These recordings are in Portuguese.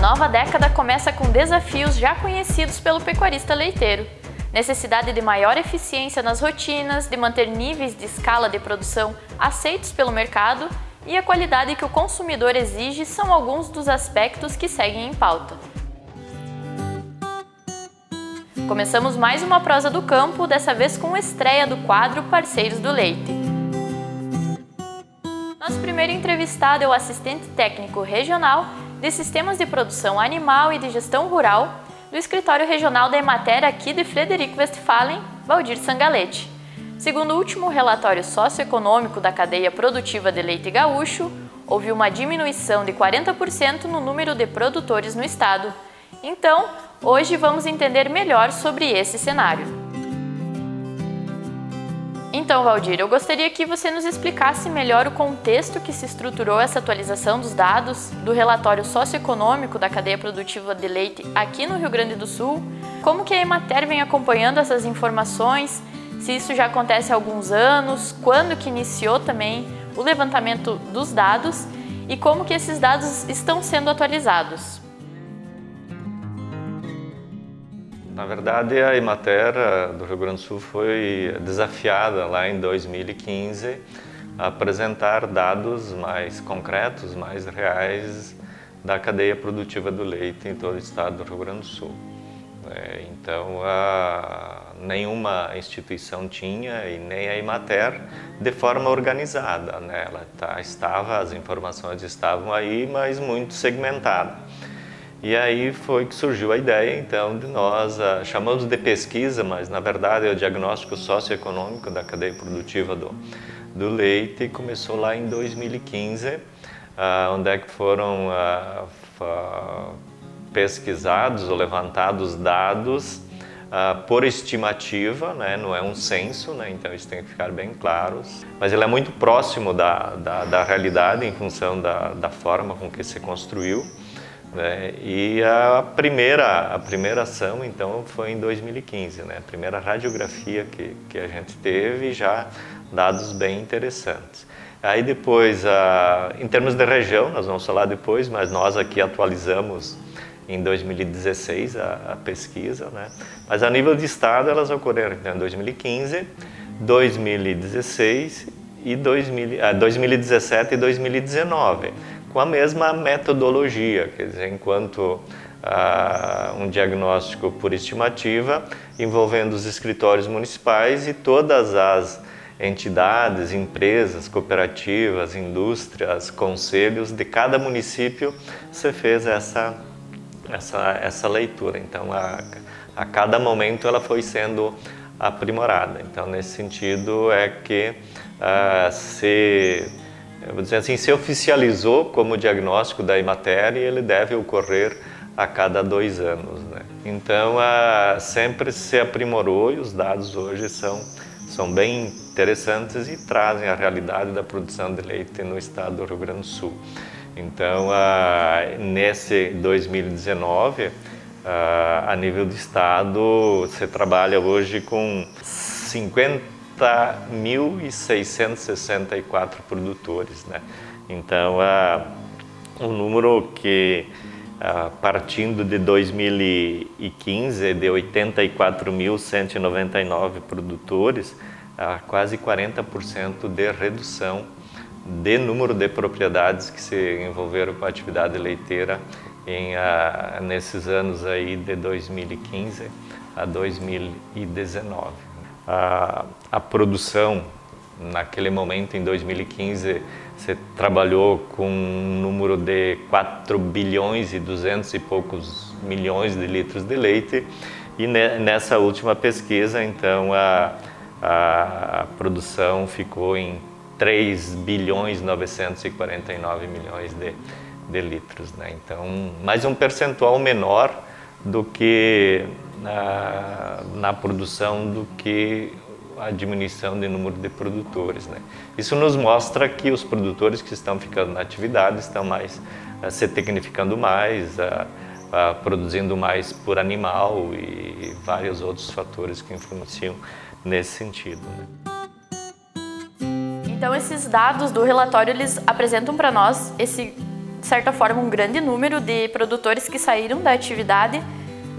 nova década começa com desafios já conhecidos pelo pecuarista leiteiro. Necessidade de maior eficiência nas rotinas, de manter níveis de escala de produção aceitos pelo mercado e a qualidade que o consumidor exige são alguns dos aspectos que seguem em pauta. Começamos mais uma prosa do campo, dessa vez com estreia do quadro Parceiros do Leite. Nosso primeiro entrevistado é o assistente técnico regional de Sistemas de Produção Animal e de Gestão Rural do Escritório Regional da Emater aqui de Frederico Westphalen, Valdir Sangalete. Segundo o último relatório socioeconômico da cadeia produtiva de leite gaúcho, houve uma diminuição de 40% no número de produtores no estado. Então, Hoje vamos entender melhor sobre esse cenário. Então, Valdir, eu gostaria que você nos explicasse melhor o contexto que se estruturou essa atualização dos dados do relatório socioeconômico da cadeia produtiva de leite aqui no Rio Grande do Sul, como que a Emater vem acompanhando essas informações, se isso já acontece há alguns anos, quando que iniciou também o levantamento dos dados? E como que esses dados estão sendo atualizados. Na verdade, a Emater do Rio Grande do Sul foi desafiada lá em 2015 a apresentar dados mais concretos, mais reais da cadeia produtiva do leite em todo o estado do Rio Grande do Sul. É, então, a, nenhuma instituição tinha e nem a Emater de forma organizada. Né? Ela tá, estava, as informações estavam aí, mas muito segmentada. E aí foi que surgiu a ideia, então, de nós, uh, chamamos de pesquisa, mas na verdade é o diagnóstico socioeconômico da cadeia produtiva do, do leite, começou lá em 2015, uh, ah, onde é que foram uh, pesquisados ou levantados dados Uh, por estimativa, né? não é um censo, né? então isso tem que ficar bem claro. Mas ele é muito próximo da, da, da realidade em função da, da forma com que se construiu. Né? E a primeira, a primeira ação, então, foi em 2015, né? a primeira radiografia que, que a gente teve, já dados bem interessantes. Aí depois, a, em termos de região, nós vamos falar depois, mas nós aqui atualizamos em 2016 a, a pesquisa, né? mas a nível de estado elas ocorreram então, em 2015, 2016 e 2000, ah, 2017 e 2019 com a mesma metodologia, quer dizer, enquanto ah, um diagnóstico por estimativa envolvendo os escritórios municipais e todas as entidades, empresas, cooperativas, indústrias, conselhos de cada município, você fez essa, essa, essa leitura. Então, a, a cada momento ela foi sendo aprimorada. Então, nesse sentido, é que uh, se eu vou dizer assim, se oficializou como diagnóstico da imatéria ele deve ocorrer a cada dois anos. Né? Então, a, sempre se aprimorou e os dados hoje são, são bem interessantes e trazem a realidade da produção de leite no estado do Rio Grande do Sul. Então, a, nesse 2019, a, a nível de estado, você trabalha hoje com 50 1.664 produtores. Né? Então, uh, um número que, uh, partindo de 2015, de 84.199 produtores, uh, quase 40% de redução de número de propriedades que se envolveram com a atividade leiteira em, uh, nesses anos aí de 2015 a 2019 a, a produção naquele momento, em 2015, você trabalhou com um número de 4 bilhões e 200 e poucos milhões de litros de leite e nessa última pesquisa, então, a, a, produção ficou em 3 bilhões 949 milhões de, de litros. Né? Então, mais um percentual menor do que na, na produção do que a diminuição de número de produtores. Né? Isso nos mostra que os produtores que estão ficando na atividade estão mais uh, se tecnificando mais, uh, uh, produzindo mais por animal e vários outros fatores que influenciam nesse sentido. Né? Então esses dados do relatório eles apresentam para nós esse de certa forma, um grande número de produtores que saíram da atividade,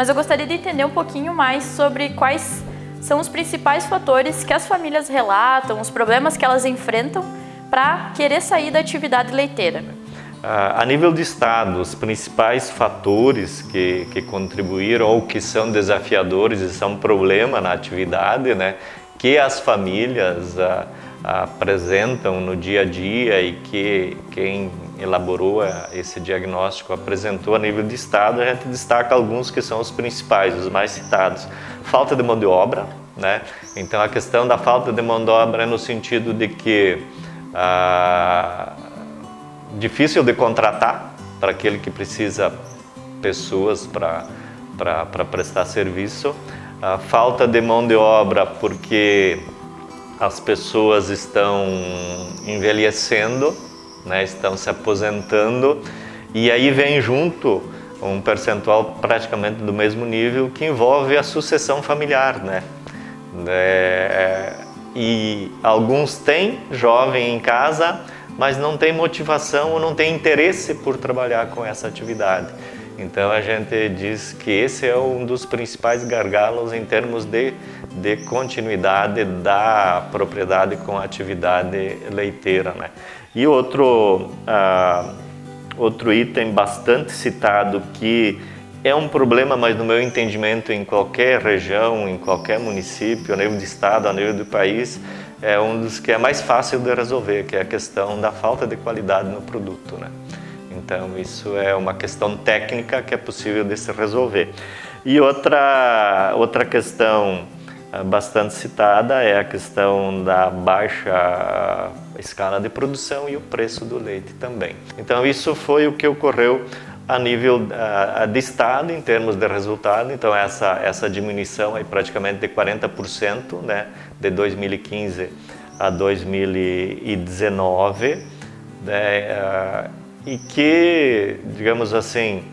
mas eu gostaria de entender um pouquinho mais sobre quais são os principais fatores que as famílias relatam, os problemas que elas enfrentam para querer sair da atividade leiteira. A nível de Estado, os principais fatores que, que contribuíram ou que são desafiadores e são problema na atividade, né, que as famílias a, a, apresentam no dia a dia e que quem elaborou esse diagnóstico apresentou a nível de Estado, a gente destaca alguns que são os principais, os mais citados. Falta de mão de obra, né? Então a questão da falta de mão de obra é no sentido de que ah, difícil de contratar para aquele que precisa pessoas para prestar serviço. A falta de mão de obra porque as pessoas estão envelhecendo, né, estão se aposentando e aí vem junto um percentual praticamente do mesmo nível que envolve a sucessão familiar, né? É, e alguns têm jovem em casa, mas não tem motivação ou não tem interesse por trabalhar com essa atividade. Então a gente diz que esse é um dos principais gargalos em termos de, de continuidade da propriedade com a atividade leiteira. Né? E outro, uh, outro item bastante citado que é um problema, mas no meu entendimento, em qualquer região, em qualquer município, a nível de estado, a nível do país, é um dos que é mais fácil de resolver, que é a questão da falta de qualidade no produto. Né? Então, isso é uma questão técnica que é possível de se resolver. E outra, outra questão ah, bastante citada é a questão da baixa escala de produção e o preço do leite também. Então, isso foi o que ocorreu a nível uh, de estado em termos de resultado. Então essa essa diminuição aí praticamente de 40%, né, de 2015 a 2019, né, uh, e que, digamos assim,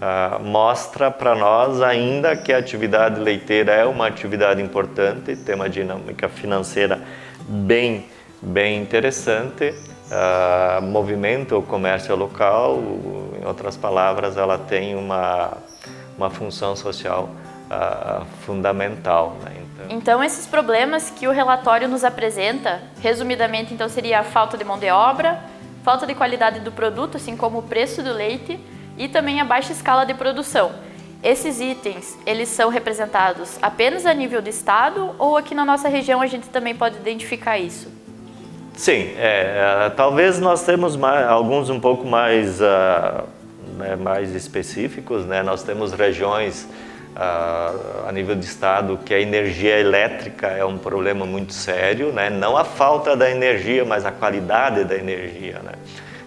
uh, mostra para nós ainda que a atividade leiteira é uma atividade importante, tem uma dinâmica financeira bem bem interessante uh, movimenta o comércio local, em outras palavras, ela tem uma, uma função social uh, fundamental. Né? Então... então, esses problemas que o relatório nos apresenta, resumidamente, então seria a falta de mão de obra, falta de qualidade do produto, assim como o preço do leite e também a baixa escala de produção. Esses itens, eles são representados apenas a nível do estado ou aqui na nossa região a gente também pode identificar isso? Sim, é, é, talvez nós temos mais, alguns um pouco mais, uh, né, mais específicos. Né? Nós temos regiões uh, a nível de estado que a energia elétrica é um problema muito sério, né? não a falta da energia, mas a qualidade da energia. Né?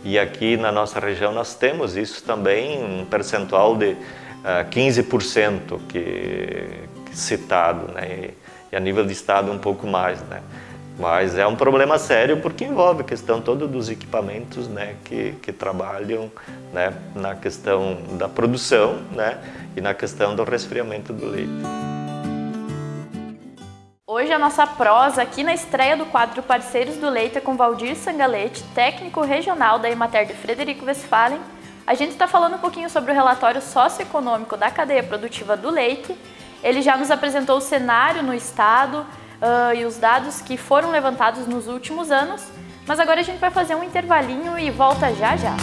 E aqui na nossa região nós temos isso também, um percentual de uh, ah, 15% que, que citado, né? e, a nível de estado um pouco mais. Né? Mas é um problema sério porque envolve a questão toda dos equipamentos né, que, que trabalham né, na questão da produção né, e na questão do resfriamento do leite. Hoje a nossa prosa aqui na estreia do quadro Parceiros do Leite é com Valdir Sangalete, técnico regional da Emater de Frederico Westphalen. A gente está falando um pouquinho sobre o relatório socioeconômico da cadeia produtiva do leite. Ele já nos apresentou o cenário no estado, uh, e os dados que foram levantados nos últimos anos, mas agora a gente vai fazer um intervalinho e volta já já.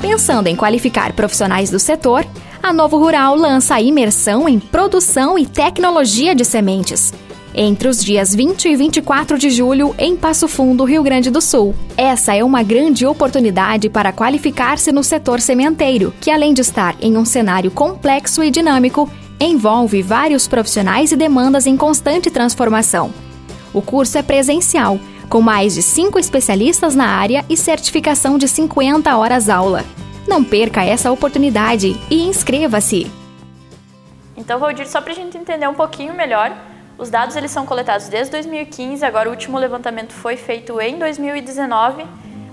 Pensando em qualificar profissionais do setor, a Novo Rural lança a imersão em produção e tecnologia de sementes. Entre os dias 20 e 24 de julho, em Passo Fundo, Rio Grande do Sul. Essa é uma grande oportunidade para qualificar-se no setor sementeiro, que além de estar em um cenário complexo e dinâmico, envolve vários profissionais e demandas em constante transformação. O curso é presencial, com mais de cinco especialistas na área e certificação de 50 horas aula. Não perca essa oportunidade e inscreva-se! Então, Valdir, só para a gente entender um pouquinho melhor, os dados eles são coletados desde 2015, agora o último levantamento foi feito em 2019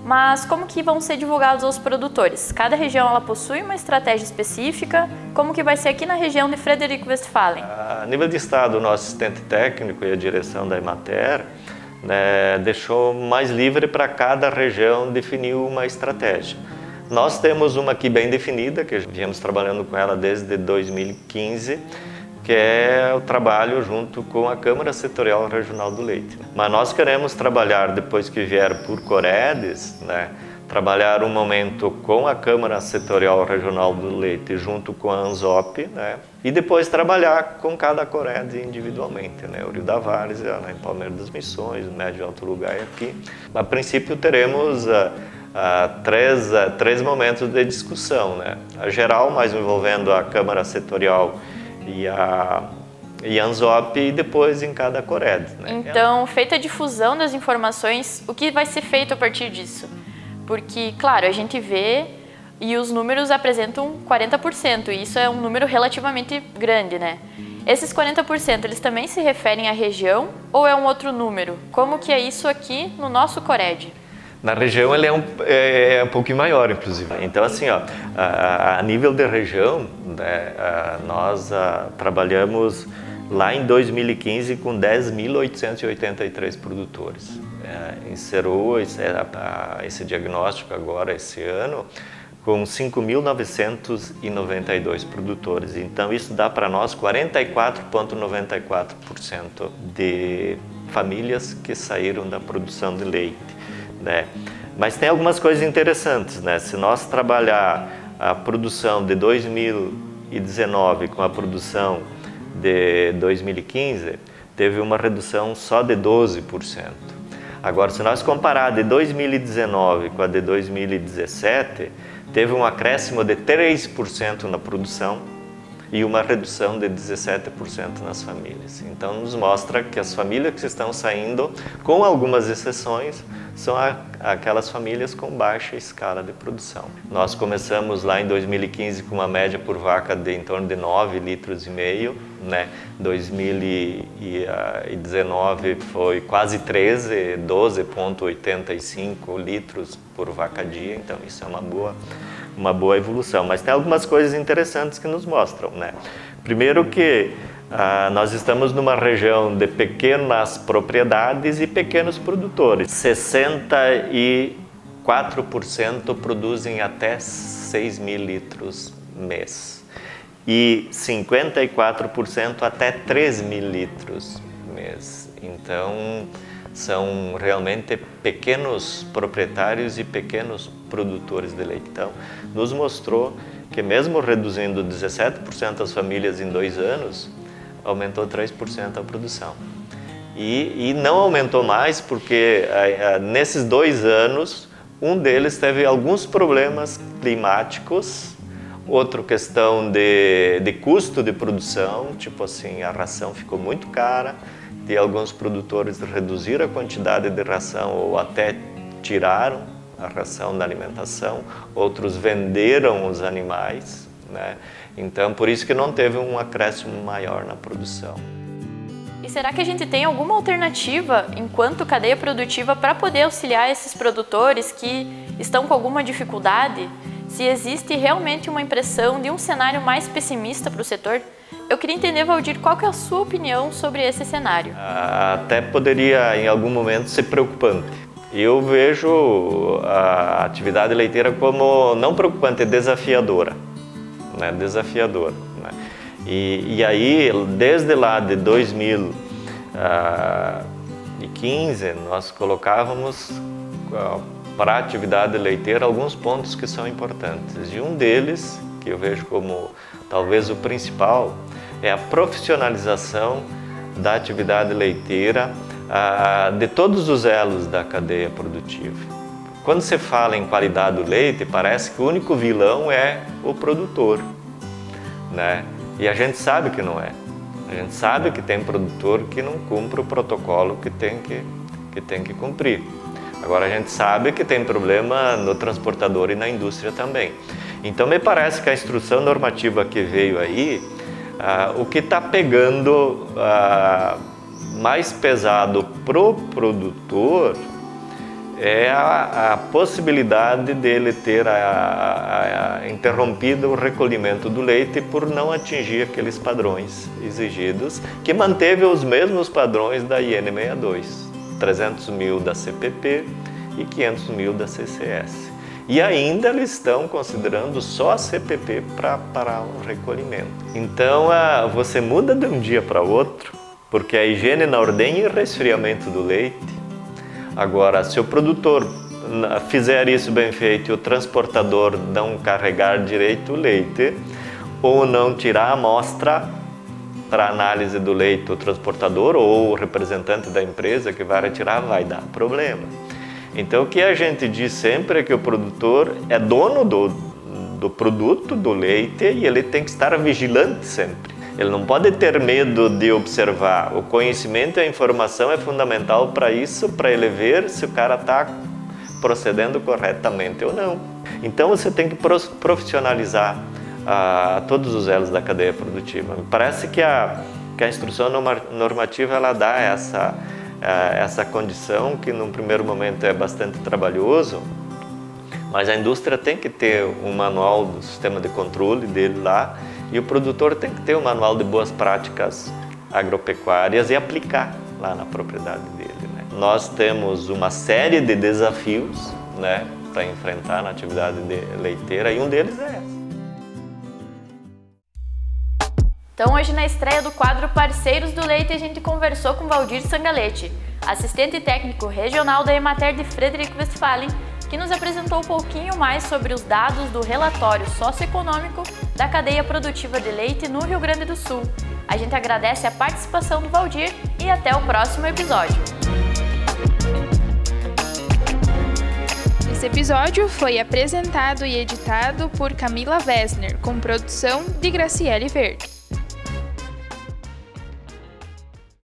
mas como que vão ser divulgados aos produtores? Cada região ela possui uma estratégia específica? Como que vai ser aqui na região de Frederico Westphalen? A nível de estado, o nosso assistente técnico e a direção da Emater né, deixou mais livre para cada região definir uma estratégia. Nós temos uma aqui bem definida, que viemos trabalhando com ela desde 2015, que é o trabalho junto com a Câmara Setorial Regional do Leite. Mas nós queremos trabalhar, depois que vier por Coredes, né, trabalhar um momento com a Câmara Setorial Regional do Leite junto com a ANZOP, né, e depois trabalhar com cada Cored individualmente, né, o Rio da Várzea, né, Palmeiras das Missões, Médio Alto Lugar aqui. A princípio teremos... Uh, três, uh, três momentos de discussão, né? A geral, mais envolvendo a Câmara Setorial e a e Anzop e depois em cada Cored. Né? Então, feita a difusão das informações, o que vai ser feito a partir disso? Porque, claro, a gente vê e os números apresentam 40%, e isso é um número relativamente grande, né? Esses 40%, eles também se referem à região ou é um outro número? Como que é isso aqui no nosso Cored? Na região ele é um, é, é um pouquinho maior, inclusive. Então, assim, ó, a, a nível de região, né, a, nós a, trabalhamos lá em 2015 com 10.883 produtores. É, encerrou esse, é, esse diagnóstico agora, esse ano, com 5.992 produtores. Então, isso dá para nós 44,94% de famílias que saíram da produção de leite né? Mas tem algumas coisas interessantes, né? Se nós trabalhar a produção de 2019 com a produção de 2015, teve uma redução só de 12%. Agora, se nós comparar de 2019 com a de 2017, teve um acréscimo de 3% na produção e uma redução de 17% nas famílias. Então, nos mostra que as famílias que estão saindo, com algumas exceções, são aquelas famílias com baixa escala de produção. Nós começamos lá em 2015 com uma média por vaca de em torno de 9 litros e meio, né? 2019 foi quase 13, 12.85 litros por vaca dia, então isso é uma boa uma boa evolução. Mas tem algumas coisas interessantes que nos mostram, né? Primeiro que ah, nós estamos numa região de pequenas propriedades e pequenos produtores. 64% produzem até 6 mil litros mês e 54% até 3 mil litros mês. Então, são realmente pequenos proprietários e pequenos produtores de leite. Então, nos mostrou que mesmo reduzindo 17% as famílias em dois anos, aumentou 3% a produção. E, e, não aumentou mais porque a, a, nesses dois anos, um deles teve alguns problemas climáticos, outra questão de, de custo de produção, tipo assim, a ração ficou muito cara, e alguns produtores reduziram a quantidade de ração ou até tiraram a ração da alimentação, outros venderam os animais, né? Então, por isso que não teve um acréscimo maior na produção. E será que a gente tem alguma alternativa enquanto cadeia produtiva para poder auxiliar esses produtores que estão com alguma dificuldade? Se existe realmente uma impressão de um cenário mais pessimista para o setor? Eu queria entender, Valdir, qual que é a sua opinião sobre esse cenário? Até poderia, em algum momento, ser preocupante. Eu vejo a atividade leiteira como não preocupante, é desafiadora. Né? Desafiadora. Né? E, e aí, desde lá de 2015, nós colocávamos para a atividade leiteira alguns pontos que são importantes. E um deles, que eu vejo como talvez o principal, é a profissionalização da atividade leiteira de todos os elos da cadeia produtiva. Quando se fala em qualidade do leite, parece que o único vilão é o produtor, né? E a gente sabe que não é. A gente sabe que tem produtor que não cumpre o protocolo que tem que, que, tem que cumprir. Agora a gente sabe que tem problema no transportador e na indústria também. Então me parece que a instrução normativa que veio aí ah, o que está pegando ah, mais pesado pro produtor é a, a possibilidade dele ter a, a, interrompido o recolhimento do leite por não atingir aqueles padrões exigidos, que manteve os mesmos padrões da IN62. 300 mil da CPP e 500 mil da CCS. E ainda eles estão considerando só a CPP para o recolhimento. Então você muda de um dia para outro, porque a higiene na ordenha e resfriamento do leite. Agora, se o produtor fizer isso bem feito e o transportador não carregar direito o leite, ou não tirar a amostra para análise do leite o transportador ou o representante da empresa que vai retirar, vai dar problema. Então, o que a gente diz sempre é que o produtor é dono do, do produto, do leite, e ele tem que estar vigilante sempre. Ele não pode ter medo de observar. O conhecimento e a informação é fundamental para isso, para ele ver se o cara está procedendo corretamente ou não. Então você tem que profissionalizar ah, todos os elos da cadeia produtiva. Me parece que a, que a instrução normativa ela dá essa essa condição que num primeiro momento é bastante trabalhoso, mas a indústria tem que ter um manual do sistema de controle dele lá e o produtor tem que ter um manual de boas práticas agropecuárias e aplicar lá na propriedade dele. Né? Nós temos uma série de desafios né, para enfrentar na atividade de leiteira e um deles é. Então, hoje na estreia do quadro Parceiros do Leite, a gente conversou com Valdir Sangalete, assistente técnico regional da Emater de Frederico Westphalen, que nos apresentou um pouquinho mais sobre os dados do relatório socioeconômico da cadeia produtiva de leite no Rio Grande do Sul. A gente agradece a participação do Valdir e até o próximo episódio. Esse episódio foi apresentado e editado por Camila Wessner, com produção de Graciele Verde.